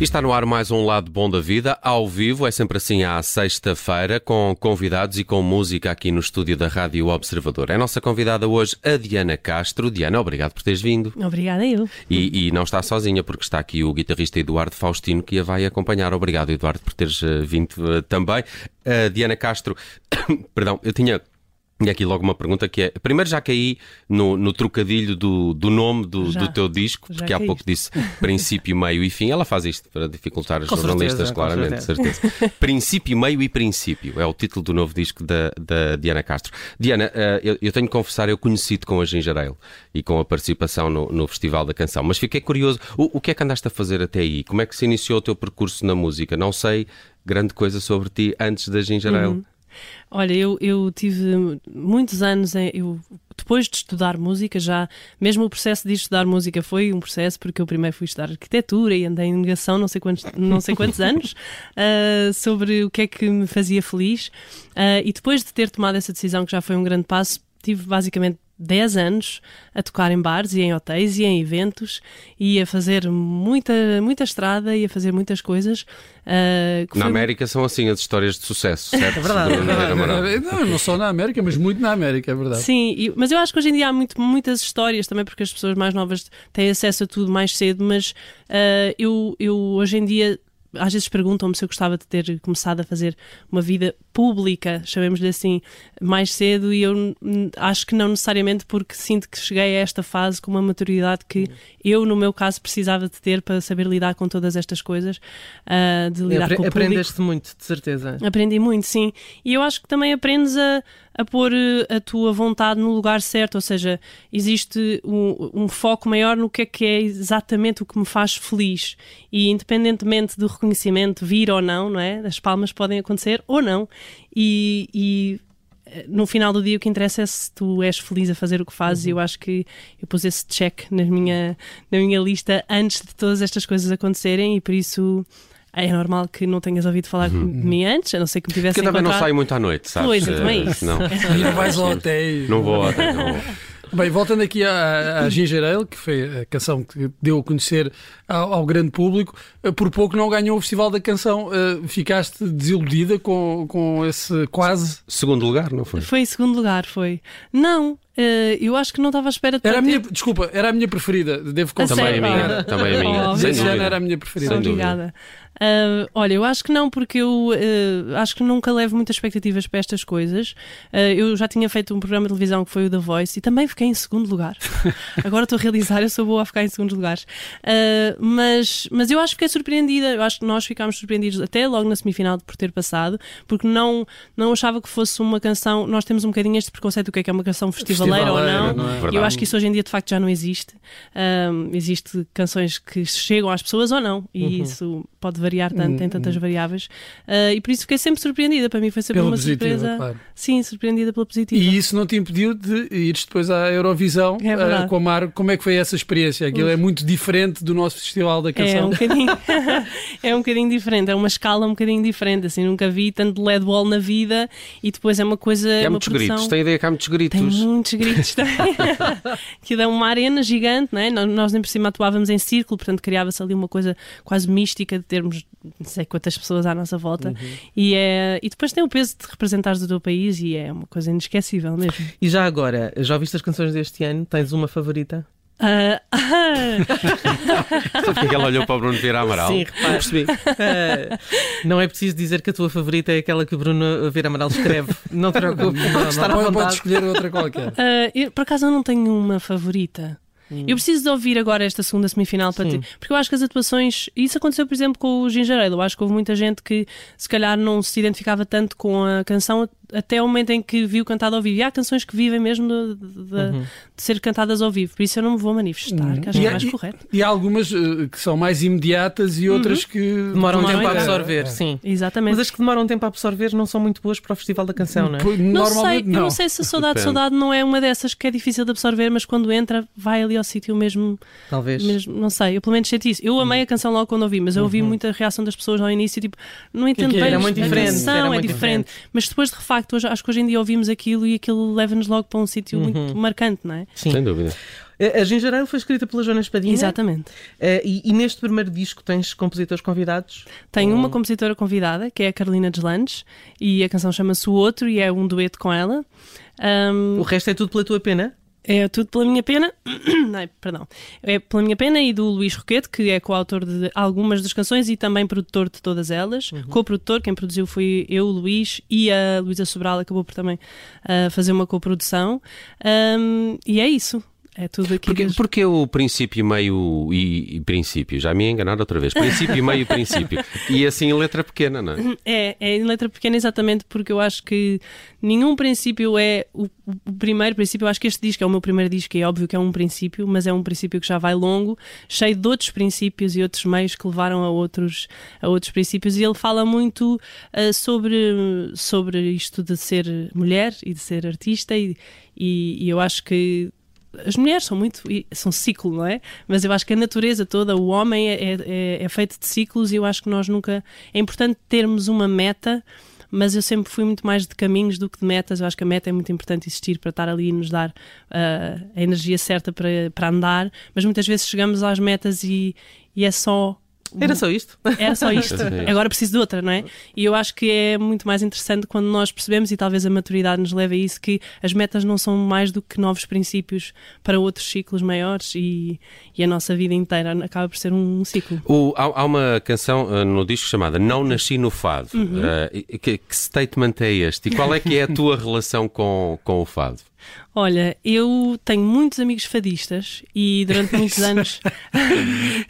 E está no ar mais um Lado Bom da Vida, ao vivo, é sempre assim à sexta-feira, com convidados e com música aqui no estúdio da Rádio Observador. É a nossa convidada hoje, a Diana Castro. Diana, obrigado por teres vindo. Obrigada eu. E, e não está sozinha, porque está aqui o guitarrista Eduardo Faustino, que a vai acompanhar. Obrigado, Eduardo, por teres uh, vindo uh, também. A Diana Castro, perdão, eu tinha e aqui logo uma pergunta que é: primeiro já caí no, no trocadilho do, do nome do, do teu disco, porque há pouco disse princípio, meio e fim. Ela faz isto para dificultar os com jornalistas, certeza, claramente, certeza. certeza. princípio, meio e princípio é o título do novo disco da, da Diana Castro. Diana, uh, eu, eu, tenho que confessar, eu conheci-te com a Ginger Ale e com a participação no, no Festival da Canção, mas fiquei curioso: o, o que é que andaste a fazer até aí? Como é que se iniciou o teu percurso na música? Não sei grande coisa sobre ti antes da Ginger Ale. Uhum. Olha, eu, eu tive muitos anos, eu, depois de estudar música, já, mesmo o processo de estudar música foi um processo, porque eu primeiro fui estudar arquitetura e andei em negação não sei quantos, não sei quantos anos uh, sobre o que é que me fazia feliz. Uh, e depois de ter tomado essa decisão, que já foi um grande passo, tive basicamente 10 anos a tocar em bares e em hotéis e em eventos e a fazer muita, muita estrada e a fazer muitas coisas. Uh, na foi... América são assim as histórias de sucesso, certo? É verdade. É verdade. Não, não só na América, mas muito na América, é verdade. Sim, e, mas eu acho que hoje em dia há muito, muitas histórias também porque as pessoas mais novas têm acesso a tudo mais cedo, mas uh, eu, eu hoje em dia às vezes perguntam-me se eu gostava de ter começado a fazer uma vida pública, chamemos-lhe assim, mais cedo, e eu acho que não necessariamente porque sinto que cheguei a esta fase com uma maturidade que eu, no meu caso, precisava de ter para saber lidar com todas estas coisas, uh, de lidar Apre com o Aprendeste muito, de certeza. Aprendi muito, sim. E eu acho que também aprendes a, a pôr eh, a tua vontade no lugar certo, ou seja, existe um, um, foco maior no que é que é exatamente o que me faz feliz e independentemente do reconhecimento vir ou não, não é? As palmas podem acontecer ou não e, e eh, no final do dia o que interessa é se tu és feliz a fazer o que fazes uhum. e eu acho que eu pus esse check na minha, na minha lista antes de todas estas coisas acontecerem e por isso é normal que não tenhas ouvido falar uhum. de mim antes, a não ser que me tivesse Porque eu também não saio muito à noite, sabes? Pois, também é isso. Não, não vais ao hotel. Não vou ao hotel, não vou. Bem, voltando aqui à, à Ginger Ale, que foi a canção que deu a conhecer ao, ao, grande público, eh, por pouco não ganhou o Festival da Canção. Uh, ficaste desiludida com, com esse quase. Segundo lugar, não foi? Foi segundo lugar, foi. Não, uh, eu acho que não estava à espera de era a minha, Desculpa, era a minha preferida, devo confessar. Também a minha. Também a minha. Oh, Sem era a minha preferida. Obrigada. Uh, olha, eu acho que não, porque eu uh, acho que nunca levo muitas expectativas para estas coisas. Uh, eu já tinha feito um programa de televisão que foi o The Voice e também fiquei em segundo lugar. Agora estou a realizar, eu sou boa a ficar em segundos lugares. mas, mas eu acho que fiquei surpreendida. Eu acho que nós ficámos surpreendidos até logo na semifinal por ter passado, porque não, não achava que fosse uma canção. Nós temos um bocadinho este preconceito do que é que é uma canção festivaleira, festivaleira ou não. não é? eu acho que isso hoje em dia de facto já não existe. existe canções que chegam às pessoas ou não, e uhum. isso pode variar tanto, tem tantas hum, hum. variáveis. Uh, e por isso fiquei sempre surpreendida. Para mim foi sempre pela uma positiva, surpresa. Claro. Sim, surpreendida pela positiva. E isso não te impediu de ires depois à Eurovisão é uh, com a Mar. Como é que foi essa experiência? Aquilo Uf. é muito diferente do nosso Festival da Canção. É um bocadinho, é um bocadinho diferente, é uma escala um bocadinho diferente. Assim, nunca vi tanto LED wall na vida e depois é uma coisa. E há uma muitos produção... gritos, tem ideia que há muitos gritos. Tem muitos gritos, tem. que dá uma arena gigante, não é? Nós nem por cima atuávamos em círculo, portanto criava-se ali uma coisa quase mística de termos não sei quantas pessoas à nossa volta. Uhum. E, é, e depois tem o peso de representares o teu país e é uma coisa inesquecível mesmo. E já agora, já ouviste as canções deste ano? Tens uma favorita? Uh, Sabe porque ela olhou para o Bruno Vieira Amaral? Sim, repare. percebi. Uh, não é preciso dizer que a tua favorita é aquela que o Bruno Vieira Amaral escreve. Não te preocupes, estar à vontade. Pode escolher outra qualquer. Uh, eu, por acaso eu não tenho uma favorita. Hum. Eu preciso de ouvir agora esta segunda semifinal para ti, porque eu acho que as atuações. Isso aconteceu, por exemplo, com o Ginger Ale. Eu acho que houve muita gente que se calhar não se identificava tanto com a canção até o momento em que viu cantado ao vivo. E há canções que vivem mesmo de, de, uhum. de ser cantadas ao vivo, por isso eu não me vou manifestar, uhum. que acho que é mais e, correto. E há algumas uh, que são mais imediatas e outras uhum. que demoram, demoram tempo a absorver, é. sim. Exatamente. Mas as que demoram tempo a absorver não são muito boas para o Festival da Canção, não é? Não sei, não. eu não sei se a saudade, saudade não é uma dessas que é difícil de absorver, mas quando entra, vai ali ao sítio mesmo. Talvez. Mesmo, não sei, eu pelo menos senti isso. Eu amei a canção logo quando ouvi, mas eu ouvi uhum. muita reação das pessoas ao início, tipo, não entendo que, que bem. Era muito diferente. A canção é diferente. diferente. Mas depois, de facto, hoje, acho que hoje em dia ouvimos aquilo e aquilo leva-nos logo para um sítio uhum. muito marcante, não é? Sim. Sem dúvida. A Ginger Ale foi escrita pela Joana Espadinha. Exatamente. Eh, e, e neste primeiro disco tens compositores convidados? Tenho Ou- uma compositora convidada, que é a Carolina Deslandes, e a canção chama-se O Outro e é um dueto com ela. Ahm, O resto é tudo pela tua pena? É tudo pela minha pena. Ai, perdão. É pela minha pena e do Luís Roquete, que é coautor de algumas das canções e também produtor de todas elas. Co-produtor, quem produziu foi eu, o Luís, e a Luísa Sobral acabou por também ah, fazer uma coprodução. Ahm, e é isso. É tudo aqui. Porque, porque o princípio, meio e, e princípio? Já me ia enganar outra vez. Princípio, meio e princípio. E assim letra pequena, não é? É, é em letra pequena exatamente porque eu acho que nenhum princípio é o, o primeiro princípio. Eu acho que este disco é o meu primeiro disco e é óbvio que é um princípio, mas é um princípio que já vai longo, cheio de outros princípios e outros meios que levaram a outros, a outros princípios. E ele fala muito ah, sobre, sobre isto de ser mulher e de ser artista, e, e, e eu acho que as mulheres são muito. são ciclo, não é? Mas eu acho que a natureza toda, o homem é, é, é feito de ciclos e eu acho que nós nunca. É importante termos uma meta, mas eu sempre fui muito mais de caminhos do que de metas. Eu acho que a meta é muito importante existir para estar ali e nos dar ah, a energia certa para, para andar, mas muitas vezes chegamos às metas e, e é só. Era só isto? Era só isto. Agora preciso de outra, não é? E eu acho que é muito mais interessante quando nós percebemos, e talvez a maturidade nos leve a isso, que as metas não são mais do que novos princípios para outros ciclos maiores e, e a nossa vida inteira acaba por ser um ciclo. O- há, há uma canção uh, no disco chamada Não Nasci no Fado. Uhum. Uh, que, que statement é este? E qual é que é a tua relação com, com o fado? Olha, eu tenho muitos amigos fadistas e durante muitos anos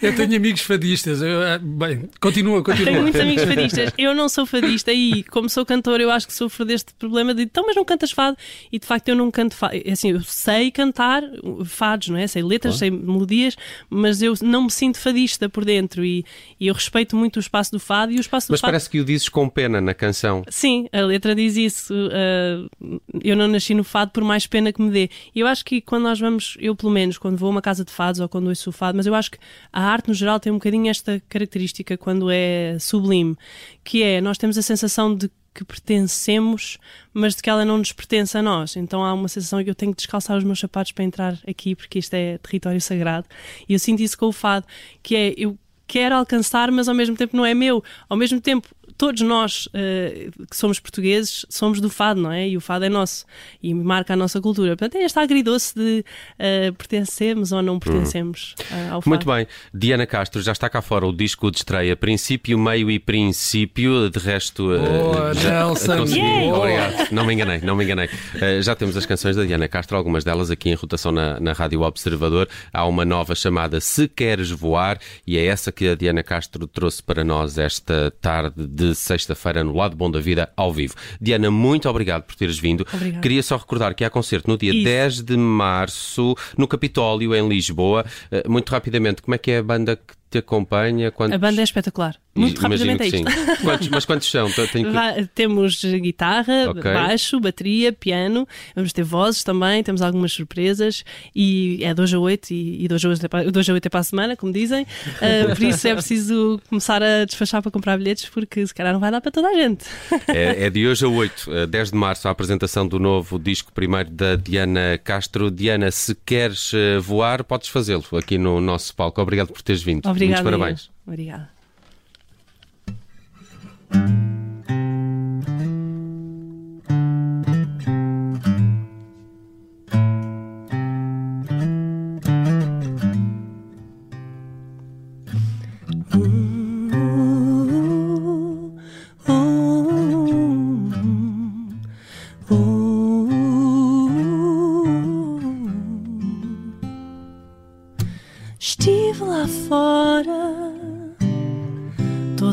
Eu tenho amigos fadistas. Eu, ah, bem, continua, continua. tenho muitos amigos fadistas. Eu não sou fadista e, como sou cantor, eu acho que sofro deste problema de então, mas não cantas fado? E de facto eu não canto fado. É Assim, eu sei cantar fados, não é? Sei letras, sei melodias, mas eu não me sinto fadista por dentro e, e eu respeito muito o espaço do fado e o espaço do Mas fado. parece que o dizes com pena na canção. Sim, a letra diz isso. uh, eu não nasci no fado por mais pena que me dê. E eu acho que quando nós vamos, eu pelo menos, quando vou a uma casa de fados ou quando ouço o fado, mas eu acho que a arte no geral tem um bocadinho esta característica quando é sublime, que é nós temos a sensação de que pertencemos, mas de que ela não nos pertence a nós. Então há uma sensação que eu tenho que descalçar os meus sapatos para entrar aqui, porque isto é território sagrado. E eu sinto isso com o fado, que é eu quero alcançar, mas ao mesmo tempo não é meu. Ao mesmo tempo, todos nós eh, que somos portugueses somos do fado, não é? E o fado é nosso e marca a nossa cultura. Portanto, é este agridoce de eh, pertencemos ou não pertencemos eh, ao fado. Muito bem. Diana Castro, já está cá fora o disco de estreia Princípio, Meio e Princípio. De resto, uh, Boa, já Nelson. consegui. Boa. Obrigado. Não me enganei, não me enganei. Uh, já temos as canções da Diana Castro, algumas delas aqui em rotação na, na Rádio Observador. Há uma nova chamada Se Queres Voar e é essa que a Diana Castro trouxe para nós esta tarde de sexta-feira no Lado Bom da Vida, ao vivo. Diana, muito obrigado por teres vindo. Obrigada. Queria só recordar que há concerto no dia Isso. 10 de março no Capitólio, em Lisboa. Uh, Muito rapidamente, como é que é a banda que te acompanha? Quantos... A banda é espetacular. Muito Imagino rapidamente é isto. sim. Quantos- mas quantos são? Tenho temos guitarra, Ok. baixo, bateria, piano, vamos ter vozes também, temos algumas surpresas e é 2 a 8 e, e 2 a 8 é para, 2 a 8 é para a semana, como dizem. Ah, por isso é preciso começar a despachar para comprar bilhetes porque se calhar não vai dar para toda a gente. É, é de hoje a 8, eh, 10 de março, a apresentação do novo disco primeiro da Diana Castro. Diana, se queres eh, voar, podes fazê-lo aqui no nosso palco. Obrigado por teres vindo. Obrigada. Muitos parabéns. Obrigada.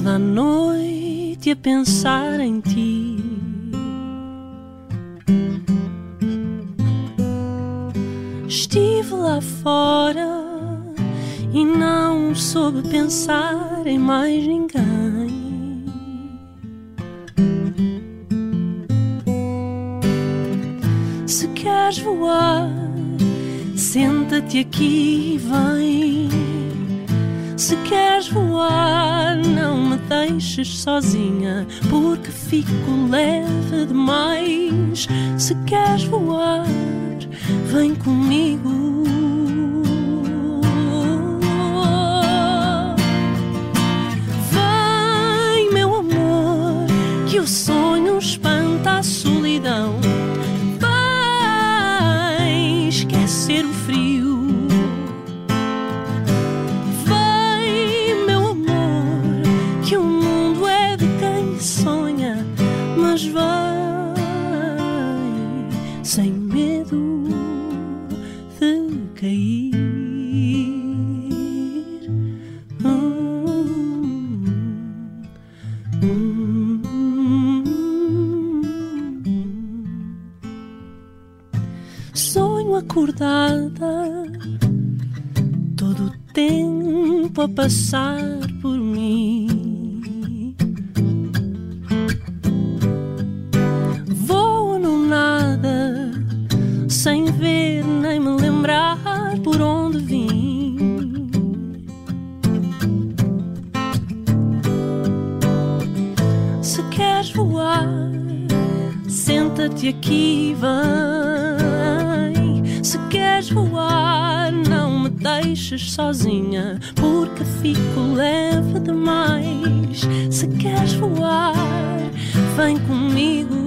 Toda noite a pensar em ti. Estive lá fora e não soube pensar em mais ninguém. Se queres voar, senta-te aqui e vem. Se queres voar, não me deixes sozinha, porque fico leve demais. Se queres voar, vem comigo. Vem, meu amor, que o sonho espanta a solidão. Vem, esquecer o frio acordada, todo o tempo a passar por mim. Vou no nada, sem ver nem me lembrar por onde vim. Se queres voar, senta-te aqui vem. Se queres voar, não me deixes sozinha, porque fico leve demais. Se queres voar, vem comigo.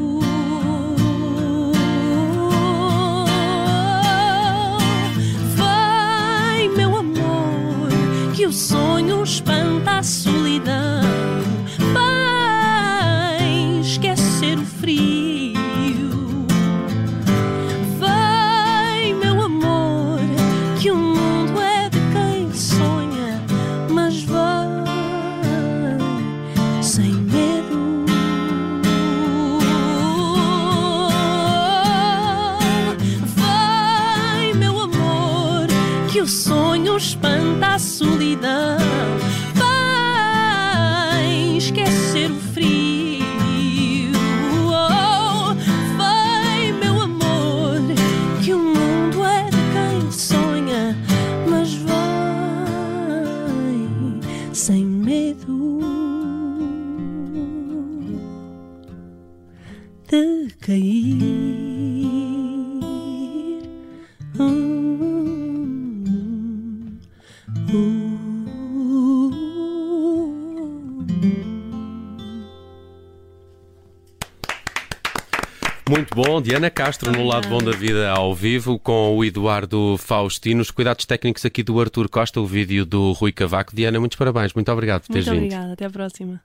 Muito bom, Diana Castro no Lado Bom da Vida ao vivo com o Eduardo Faustino, os cuidados técnicos aqui do Artur Costa, o vídeo do Rui Cavaco. Diana, muitos parabéns, muito obrigado por teres Muito vindo. obrigada, até à próxima.